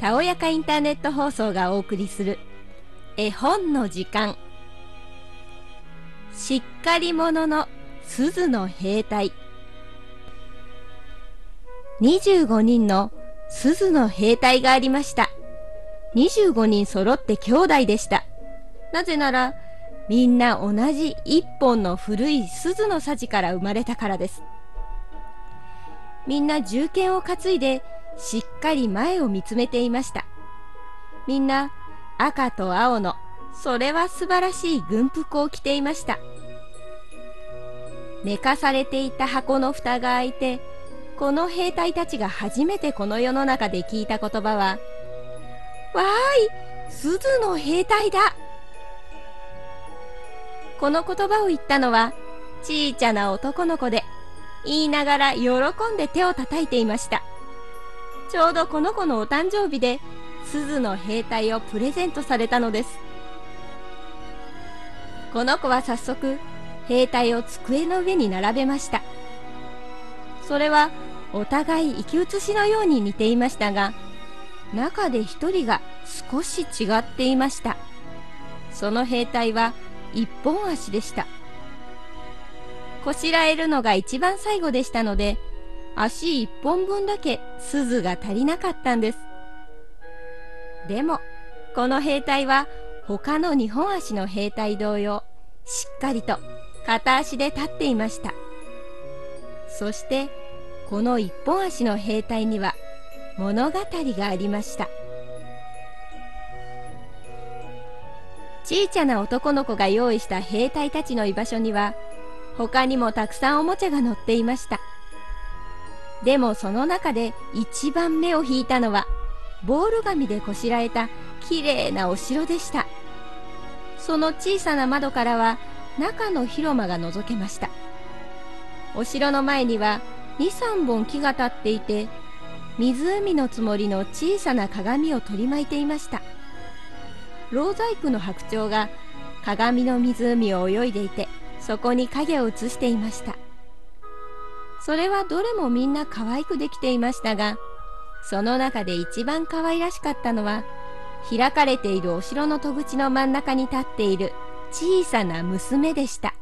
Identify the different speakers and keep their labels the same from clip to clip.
Speaker 1: たおやかインターネット放送がお送りする絵本の時間。しっかり者の鈴の兵隊。25人の鈴の兵隊がありました。25人揃って兄弟でした。なぜならみんな同じ一本の古い鈴のさじから生まれたからです。みんな銃剣を担いでしっかり前を見つめていました。みんな赤と青のそれは素晴らしい軍服を着ていました。寝かされていた箱の蓋が開いてこの兵隊たちが初めてこの世の中で聞いた言葉は「わーい鈴の兵隊だ!」この言葉を言ったのはちいちゃな男の子で言いながら喜んで手を叩いていました。ちょうどこの子のお誕生日で鈴の兵隊をプレゼントされたのです。この子は早速兵隊を机の上に並べました。それはお互い生き写しのように似ていましたが中で一人が少し違っていました。その兵隊は一本足でした。こしらえるのが一番最後でしたので足一本分だけ鈴が足りなかったんです。でもこの兵隊は他の2本足の兵隊同様しっかりと片足で立っていました。そしてこの一本足の兵隊には物語がありました。ちいちゃな男の子が用意した兵隊たちの居場所には他にもたくさんおもちゃが載っていました。でもその中で一番目を引いたのはボール紙でこしらえたきれいなお城でした。その小さな窓からは中の広間が覗けました。お城の前には23本木が立っていて湖のつもりの小さな鏡を取り巻いていました。老細工の白鳥が鏡の湖を泳いでいてそこに影を映していました。それはどれもみんな可愛くできていましたがその中で一番可愛らしかったのは開かれているお城の戸口の真ん中に立っている小さな娘でした。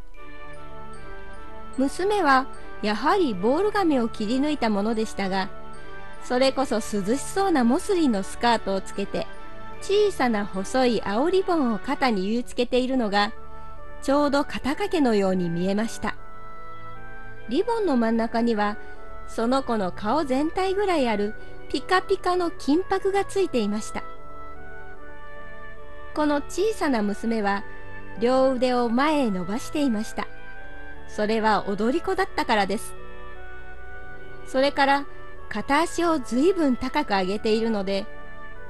Speaker 1: 娘はやはりボール紙を切り抜いたものでしたがそれこそ涼しそうなモスリンのスカートをつけて小さな細い青リボンを肩に結いつけているのがちょうど肩掛けのように見えました。リボンの真ん中にはその子の顔全体ぐらいあるピカピカの金箔がついていました。この小さな娘は両腕を前へ伸ばしていました。それは踊り子だったからです。それから片足をずいぶん高く上げているので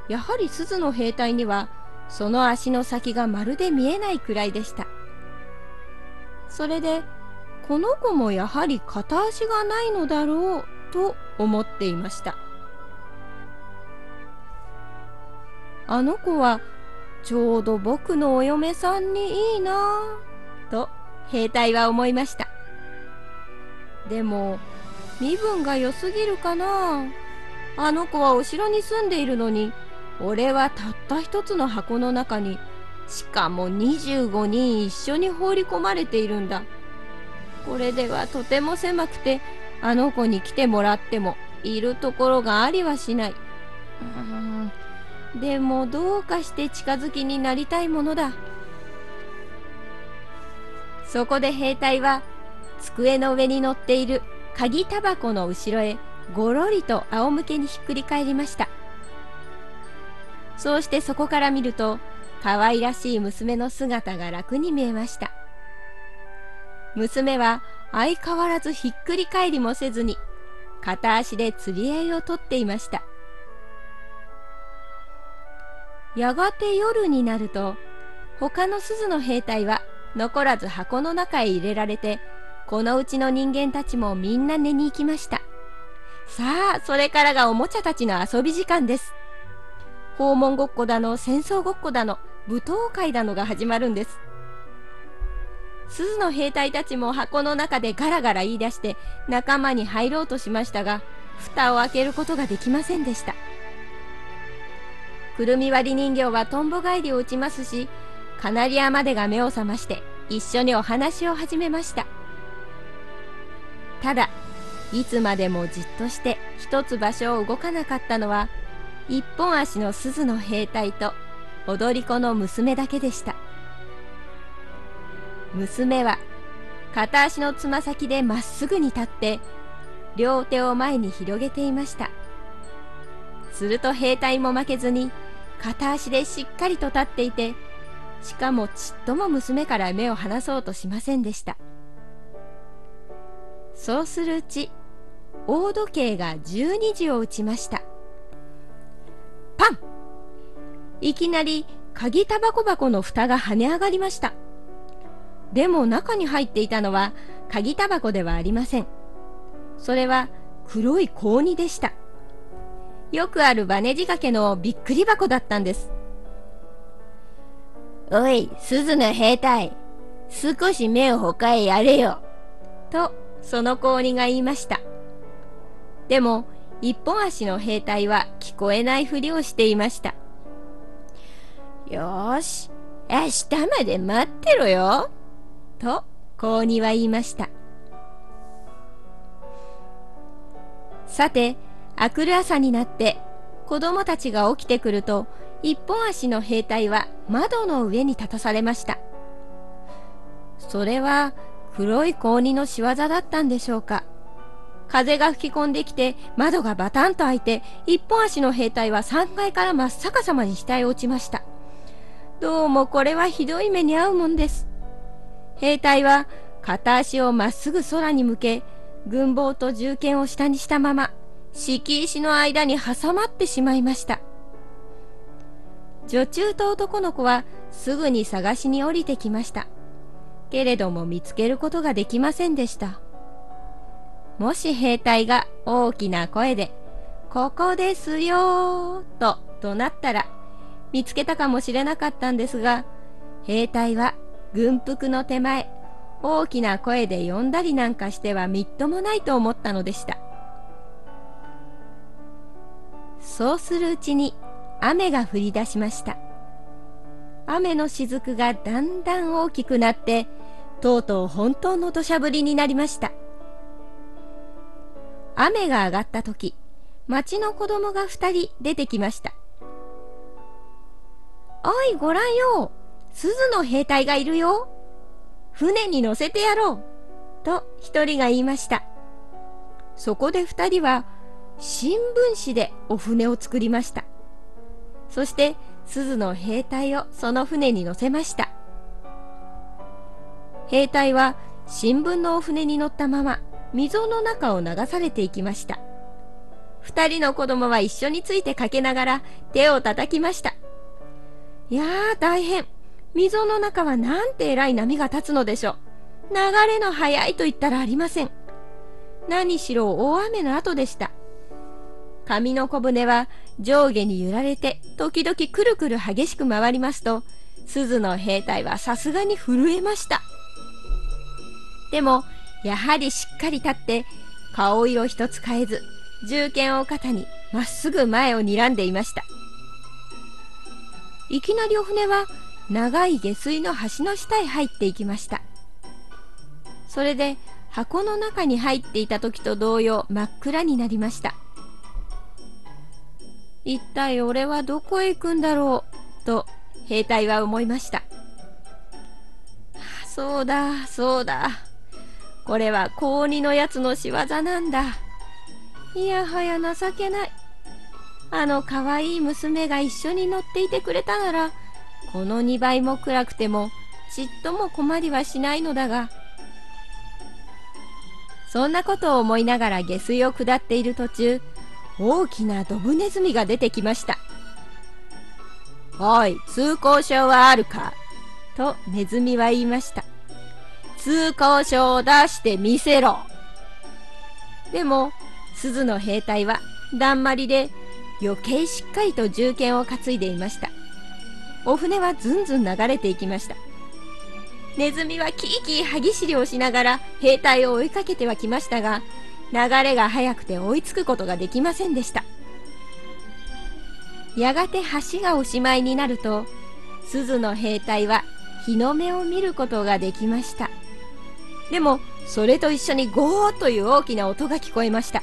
Speaker 1: やはり鈴の兵隊にはその足の先がまるで見えないくらいでした。それでこの子もやはり片足がないのだろうと思っていました。あの子はちょうど僕のお嫁さんにいいなぁと兵隊は思いました。でも身分が良すぎるかなあの子はお城に住んでいるのに俺はたった一つの箱の中にしかも25人一緒に放り込まれているんだ。これではとても狭くてあの子に来てもらってもいるところがありはしない。でもどうかして近づきになりたいものだ。そこで兵隊は机の上に乗っている鍵タバコの後ろへごろりと仰向けにひっくり返りました。そうしてそこから見ると可愛らしい娘の姿が楽に見えました。娘は相変わらずひっくり返りもせずに片足で釣り合いをとっていました。やがて夜になると他の鈴の兵隊は残らず箱の中へ入れられてこのうちの人間たちもみんな寝に行きました。さあそれからがおもちゃたちの遊び時間です。訪問ごっこだの戦争ごっこだの舞踏会だのが始まるんです。鈴の兵隊たちも箱の中でガラガラ言い出して仲間に入ろうとしましたが蓋を開けることができませんでしたくるみ割り人形はとんぼ返りを打ちますし、カナリアまでが目を覚まして一緒にお話を始めました。ただ、いつまでもじっとして一つ場所を動かなかったのは、一本足の鈴の兵隊と踊り子の娘だけでした。娘は片足のつま先でまっすぐに立って両手を前に広げていました。すると兵隊も負けずに片足でしっかりと立っていてしかもちっとも娘から目を離そうとしませんでした。そうするうち大時計が12時を打ちました。パン！いきなり鍵タバコ箱の蓋が跳ね上がりました。でも中に入っていたのは鍵タバコではありません。それは黒い高荷でした。よくあるバネ仕掛けのびっくり箱だったんです。
Speaker 2: おい、鈴の兵隊、少し目を他へやれよ。
Speaker 1: と、その高荷が言いました。でも、一本足の兵隊は聞こえないふりをしていました。
Speaker 2: よーし、明日まで待ってろよ。
Speaker 1: と高には言いました。さて明くる朝になって子供たちが起きてくると一本足の兵隊は窓の上に立たされました。それは黒い氷の仕業だったんでしょうか。風が吹き込んできて窓がバタンと開いて一本足の兵隊は3階から真っ逆さまに下へ落ちました。どうもこれはひどい目に遭うもんです。兵隊は片足をまっすぐ空に向け、軍棒と銃剣を下にしたまま、敷石の間に挟まってしまいました。女中と男の子はすぐに探しに降りてきました。けれども見つけることができませんでした。もし兵隊が大きな声で、ここですよーと怒鳴ったら、見つけたかもしれなかったんですが、兵隊は軍服の手前、大きな声で呼んだりなんかしてはみっともないと思ったのでした。そうするうちに雨が降り出しました。雨の雫がだんだん大きくなって、とうとう本当の土砂降りになりました。雨が上がった時、町の子供が二人出てきました。おい、ご覧よ鈴の兵隊がいるよ。船に乗せてやろう。と一人が言いました。そこで二人は新聞紙でお船を作りました。そして鈴の兵隊をその船に乗せました。兵隊は新聞のお船に乗ったまま溝の中を流されていきました。二人の子供は一緒についてかけながら手を叩きました。いやー大変。溝の中はなんて偉い波が立つのでしょう。流れの速いと言ったらありません。何しろ大雨の後でした。紙の小舟は上下に揺られて時々くるくる激しく回りますと、鈴の兵隊はさすがに震えました。でも、やはりしっかり立って、顔色一つ変えず、銃剣を肩にまっすぐ前を睨んでいました。いきなりお船は長い下水の橋の下へ入っていきました。それで箱の中に入っていた時と同様真っ暗になりました。一体俺はどこへ行くんだろうと兵隊は思いました。そうだそうだ。これは高2のやつの仕業なんだ。いやはや情けない。あのかわいい娘が一緒に乗っていてくれたならこの2倍も暗くてもちっとも困りはしないのだが。そんなことを思いながら下水を下っている途中大きなドブネズミが出てきました「おい通行証はあるか?」とネズミは言いました通行証を出してみせろ！でも鈴の兵隊はだんまりで余計しっかりと銃剣を担いでいました。お船はずんずん流れていきました。ネズミはキーキー歯ぎしりをしながら兵隊を追いかけてはきましたが流れが速くて追いつくことができませんでした。やがて橋がおしまいになると鈴の兵隊は日の目を見ることができました。でもそれと一緒にゴーという大きな音が聞こえました。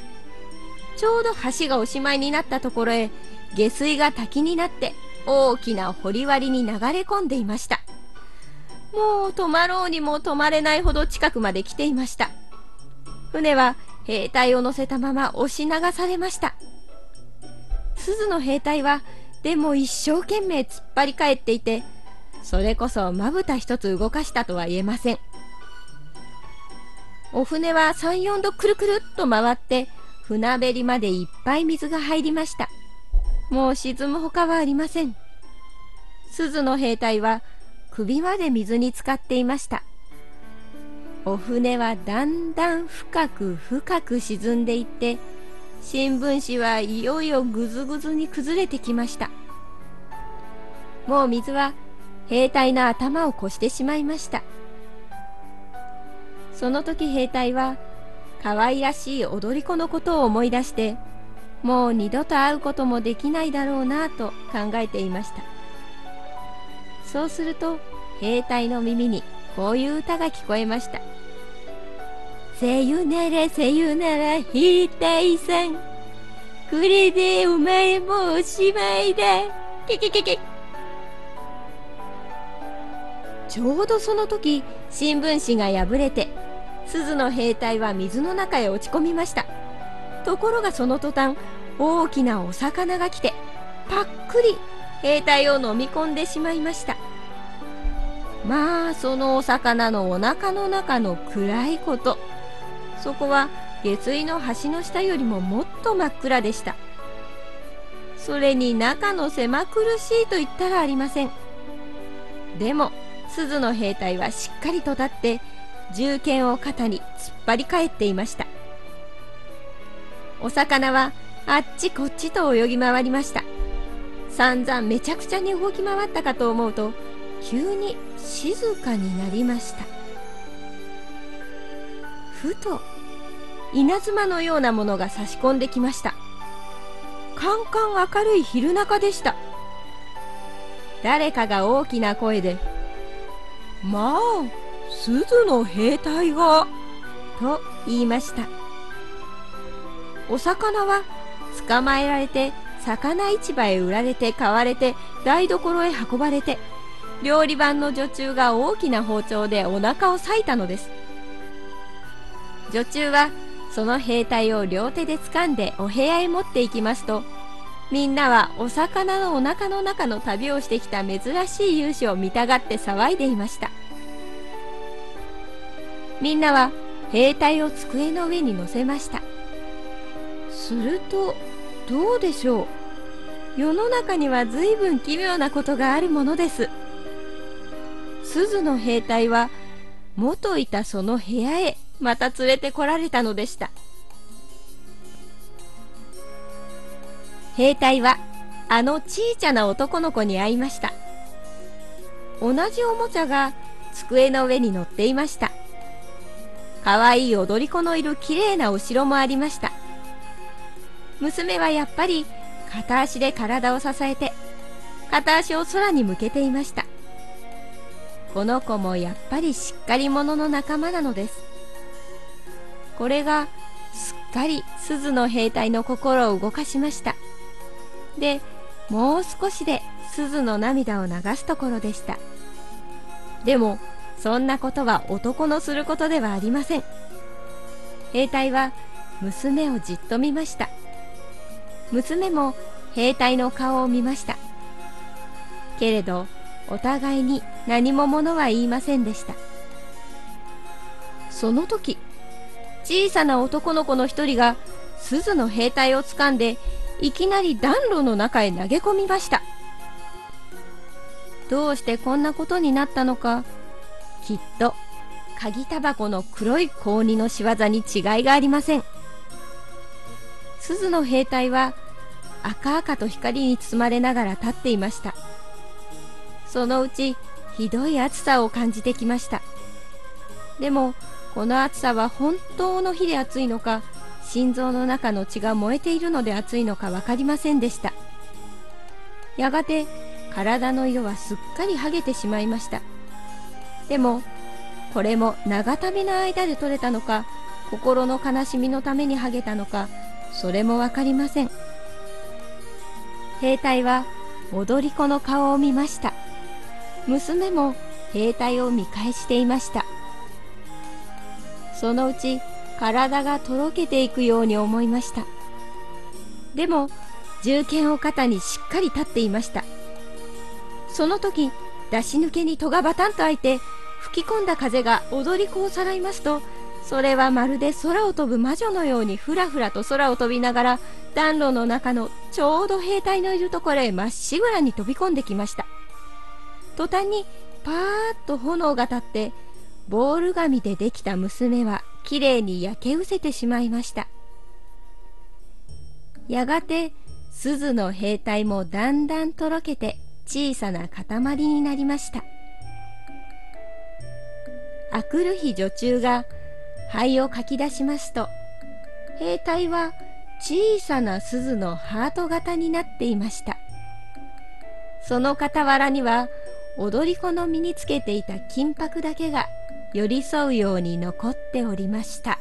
Speaker 1: ちょうど橋がおしまいになったところへ下水が滝になって大きな堀割に流れ込んでいました。もう止まろうにも止まれないほど近くまで来ていました。船は兵隊を乗せたまま押し流されました。鈴の兵隊はでも一生懸命突っ張り返っていてそれこそまぶた一つ動かしたとは言えません。お船は34度くるくるっと回って船べりまでいっぱい水が入りました。もう沈むほかはありません。鈴の兵隊は首まで水に浸かっていました。お船はだんだん深く深く沈んでいって新聞紙はいよいよぐずぐずに崩れてきました。もう水は兵隊の頭を越してしまいました。その時兵隊は可愛らしい踊り子のことを思い出してもう二度と会うこともできないだろうなと考えていました。そうすると兵隊の耳にこういう歌が聞こえました「せゆならせゆなら兵隊さんこれでお前もおしまいだ」ケケケケちょうどその時新聞紙が破れて鈴の兵隊は水の中へ落ち込みました。ところがその途端大きなお魚が来てパックリ兵隊を飲み込んでしまいました。まあそのお魚のお腹の中の暗いこと。そこは下水の橋の下よりももっと真っ暗でした。それに中の狭苦しいと言ったらありません。でも鈴の兵隊はしっかりと立って銃剣を肩に突っ張り返っていました。お魚はあっちこっちと泳ぎ回りました。散々めちゃくちゃに動き回ったかと思うと急に静かになりました。ふと稲妻のようなものが差し込んできました。カンカン明るい昼中でした。誰かが大きな声で「まあ鈴の兵隊が」と言いました。お魚は捕まえられて魚市場へ売られて買われて台所へ運ばれて料理番の女中が大きな包丁でお腹を裂いたのです。女中はその兵隊を両手で掴んでお部屋へ持って行きますとみんなはお魚のお腹の中の旅をしてきた珍しい勇姿を見たがって騒いでいました。みんなは兵隊を机の上に乗せました。するとどうでしょう？世の中には随分奇妙なことがあるものです。鈴の兵隊は元いたその部屋へまた連れてこられたのでした。兵隊はあのちいちゃな男の子に会いました。同じおもちゃが机の上に乗っていました。かわいい踊り子のいるきれいなお城もありました。娘はやっぱり片足で体を支えて片足を空に向けていました。この子もやっぱりしっかり者の仲間なのです。これがすっかり鈴の兵隊の心を動かしました。でもう少しで鈴の涙を流すところでした。でもそんなことは男のすることではありません。兵隊は娘をじっと見ました。娘も兵隊の顔を見ました。けれどお互いに何も物は言いませんでした。その時小さな男の子の一人が鈴の兵隊を掴んでいきなり暖炉の中へ投げ込みました。どうしてこんなことになったのかきっと鍵タバコの黒い高2の仕業に違いがありません。鈴の兵隊は赤々と光に包まれながら立っていました。そのうちひどい暑さを感じてきました。でもこの暑さは本当の火で暑いのか心臓の中の血が燃えているので暑いのか分かりませんでした。やがて体の色はすっかり剥げてしまいました。でもこれも長旅の間で取れたのか心の悲しみのために剥げたのかそれもわかりません。兵隊は踊り子の顔を見ました。娘も兵隊を見返していました。そのうち体がとろけていくように思いました。でも銃剣を肩にしっかり立っていました。その時出し抜けに戸がバタンと開いて吹き込んだ風が踊り子をさらいますとそれはまるで空を飛ぶ魔女のようにふらふらと空を飛びながら暖炉の中のちょうど兵隊のいるところへまっしぐらに飛び込んできました。途端にパーッと炎が立ってボール紙でできた娘はきれいに焼け失せてしまいました。やがて鈴の兵隊もだんだんとろけて小さな塊になりました。あくる日女中が灰を書き出しますと兵隊は小さな鈴のハート型になっていましたその傍らには踊り子の身につけていた金箔だけが寄り添うように残っておりました。